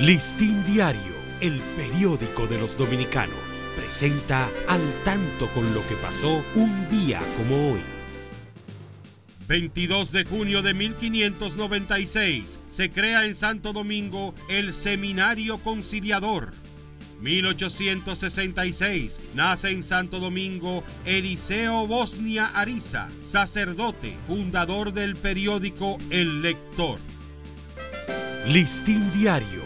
Listín Diario, el periódico de los dominicanos, presenta al tanto con lo que pasó un día como hoy. 22 de junio de 1596 se crea en Santo Domingo el Seminario Conciliador. 1866 nace en Santo Domingo Eliseo Bosnia Ariza, sacerdote, fundador del periódico El Lector. Listín Diario